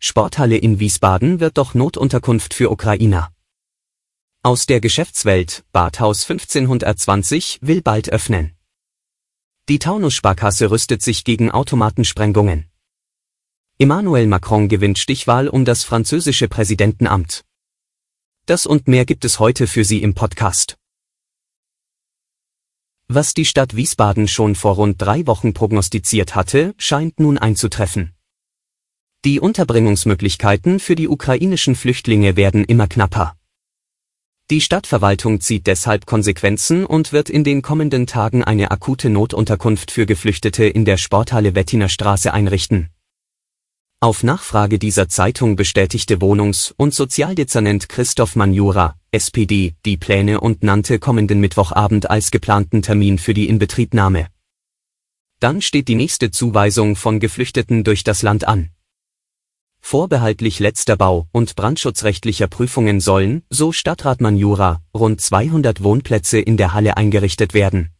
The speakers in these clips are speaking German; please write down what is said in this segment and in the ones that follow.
Sporthalle in Wiesbaden wird doch Notunterkunft für Ukrainer. Aus der Geschäftswelt, Badhaus 1520 will bald öffnen. Die Taunus-Sparkasse rüstet sich gegen Automatensprengungen. Emmanuel Macron gewinnt Stichwahl um das französische Präsidentenamt. Das und mehr gibt es heute für Sie im Podcast. Was die Stadt Wiesbaden schon vor rund drei Wochen prognostiziert hatte, scheint nun einzutreffen. Die Unterbringungsmöglichkeiten für die ukrainischen Flüchtlinge werden immer knapper. Die Stadtverwaltung zieht deshalb Konsequenzen und wird in den kommenden Tagen eine akute Notunterkunft für Geflüchtete in der Sporthalle Wettiner Straße einrichten. Auf Nachfrage dieser Zeitung bestätigte Wohnungs- und Sozialdezernent Christoph Manjura, SPD, die Pläne und nannte kommenden Mittwochabend als geplanten Termin für die Inbetriebnahme. Dann steht die nächste Zuweisung von Geflüchteten durch das Land an. Vorbehaltlich letzter Bau- und brandschutzrechtlicher Prüfungen sollen, so Stadtrat Manjura, rund 200 Wohnplätze in der Halle eingerichtet werden.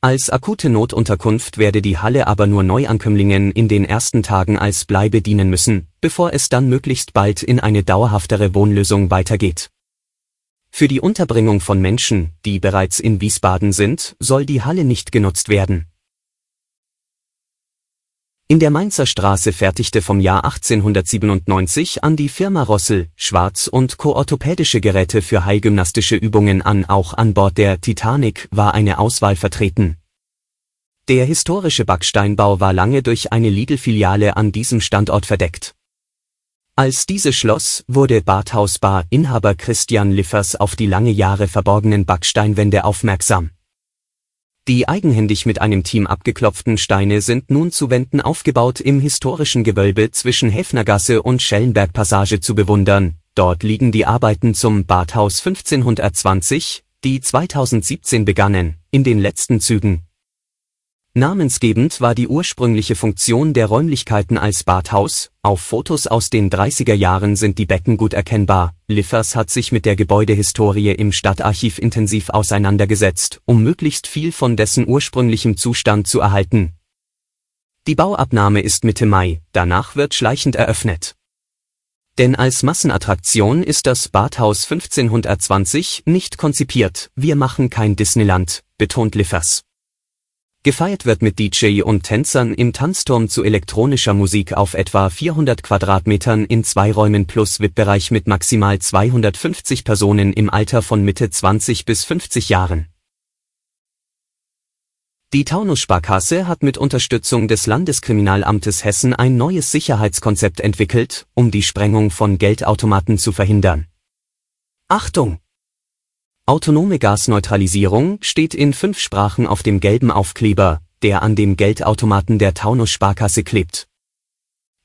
Als akute Notunterkunft werde die Halle aber nur Neuankömmlingen in den ersten Tagen als Bleibe dienen müssen, bevor es dann möglichst bald in eine dauerhaftere Wohnlösung weitergeht. Für die Unterbringung von Menschen, die bereits in Wiesbaden sind, soll die Halle nicht genutzt werden. In der Mainzer Straße fertigte vom Jahr 1897 an die Firma Rossel, Schwarz und Co. orthopädische Geräte für heilgymnastische Übungen an. Auch an Bord der Titanic war eine Auswahl vertreten. Der historische Backsteinbau war lange durch eine Lidl-Filiale an diesem Standort verdeckt. Als diese schloss, wurde Badhaus Bar Inhaber Christian Liffers auf die lange Jahre verborgenen Backsteinwände aufmerksam. Die eigenhändig mit einem Team abgeklopften Steine sind nun zu Wänden aufgebaut im historischen Gewölbe zwischen Häfnergasse und Schellenbergpassage zu bewundern. Dort liegen die Arbeiten zum Badhaus 1520, die 2017 begannen, in den letzten Zügen. Namensgebend war die ursprüngliche Funktion der Räumlichkeiten als Badhaus, auf Fotos aus den 30er Jahren sind die Becken gut erkennbar. Liffers hat sich mit der Gebäudehistorie im Stadtarchiv intensiv auseinandergesetzt, um möglichst viel von dessen ursprünglichem Zustand zu erhalten. Die Bauabnahme ist Mitte Mai, danach wird schleichend eröffnet. Denn als Massenattraktion ist das Badhaus 1520 nicht konzipiert, wir machen kein Disneyland, betont Liffers. Gefeiert wird mit DJ und Tänzern im Tanzturm zu elektronischer Musik auf etwa 400 Quadratmetern in zwei Räumen plus VIP-Bereich mit maximal 250 Personen im Alter von Mitte 20 bis 50 Jahren. Die Taunus-Sparkasse hat mit Unterstützung des Landeskriminalamtes Hessen ein neues Sicherheitskonzept entwickelt, um die Sprengung von Geldautomaten zu verhindern. Achtung! Autonome Gasneutralisierung steht in fünf Sprachen auf dem gelben Aufkleber, der an dem Geldautomaten der Taunus Sparkasse klebt.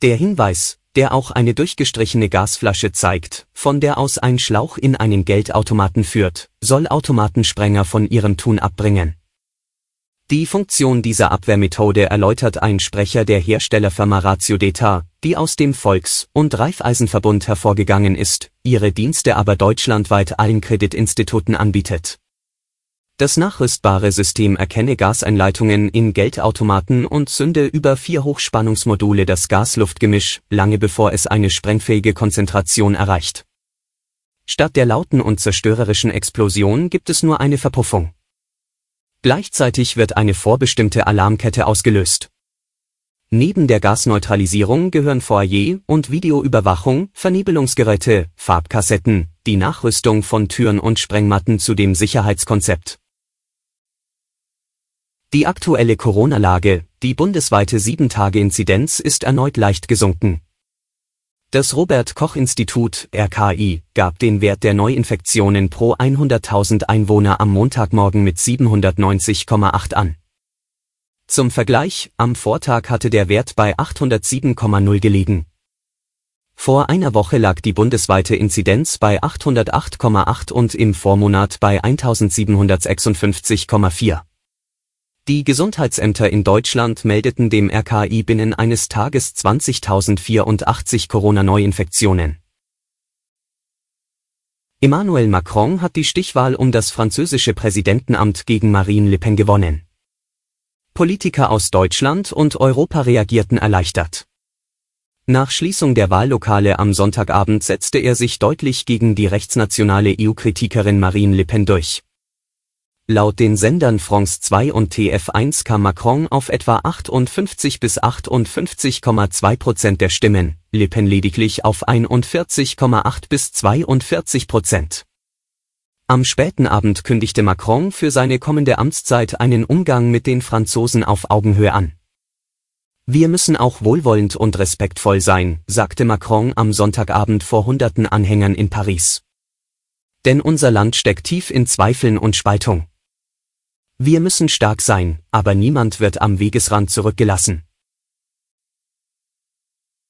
Der Hinweis, der auch eine durchgestrichene Gasflasche zeigt, von der aus ein Schlauch in einen Geldautomaten führt, soll Automatensprenger von ihrem Tun abbringen. Die Funktion dieser Abwehrmethode erläutert ein Sprecher der Herstellerfirma Ratio Data, die aus dem Volks- und Raiffeisenverbund hervorgegangen ist, ihre Dienste aber deutschlandweit allen Kreditinstituten anbietet. Das nachrüstbare System erkenne Gaseinleitungen in Geldautomaten und zünde über vier Hochspannungsmodule das Gas-Luft-Gemisch, lange bevor es eine sprengfähige Konzentration erreicht. Statt der lauten und zerstörerischen Explosion gibt es nur eine Verpuffung. Gleichzeitig wird eine vorbestimmte Alarmkette ausgelöst. Neben der Gasneutralisierung gehören Foyer- und Videoüberwachung, Vernebelungsgeräte, Farbkassetten, die Nachrüstung von Türen und Sprengmatten zu dem Sicherheitskonzept. Die aktuelle Corona-Lage, die bundesweite 7-Tage-Inzidenz ist erneut leicht gesunken. Das Robert Koch Institut RKI gab den Wert der Neuinfektionen pro 100.000 Einwohner am Montagmorgen mit 790,8 an. Zum Vergleich, am Vortag hatte der Wert bei 807,0 gelegen. Vor einer Woche lag die bundesweite Inzidenz bei 808,8 und im Vormonat bei 1756,4. Die Gesundheitsämter in Deutschland meldeten dem RKI binnen eines Tages 20.084 Corona-Neuinfektionen. Emmanuel Macron hat die Stichwahl um das französische Präsidentenamt gegen Marine Le Pen gewonnen. Politiker aus Deutschland und Europa reagierten erleichtert. Nach Schließung der Wahllokale am Sonntagabend setzte er sich deutlich gegen die rechtsnationale EU-Kritikerin Marine Le Pen durch. Laut den Sendern France 2 und TF1 kam Macron auf etwa 58 bis 58,2 Prozent der Stimmen, Le Pen lediglich auf 41,8 bis 42 Prozent. Am späten Abend kündigte Macron für seine kommende Amtszeit einen Umgang mit den Franzosen auf Augenhöhe an. Wir müssen auch wohlwollend und respektvoll sein, sagte Macron am Sonntagabend vor hunderten Anhängern in Paris. Denn unser Land steckt tief in Zweifeln und Spaltung. Wir müssen stark sein, aber niemand wird am Wegesrand zurückgelassen.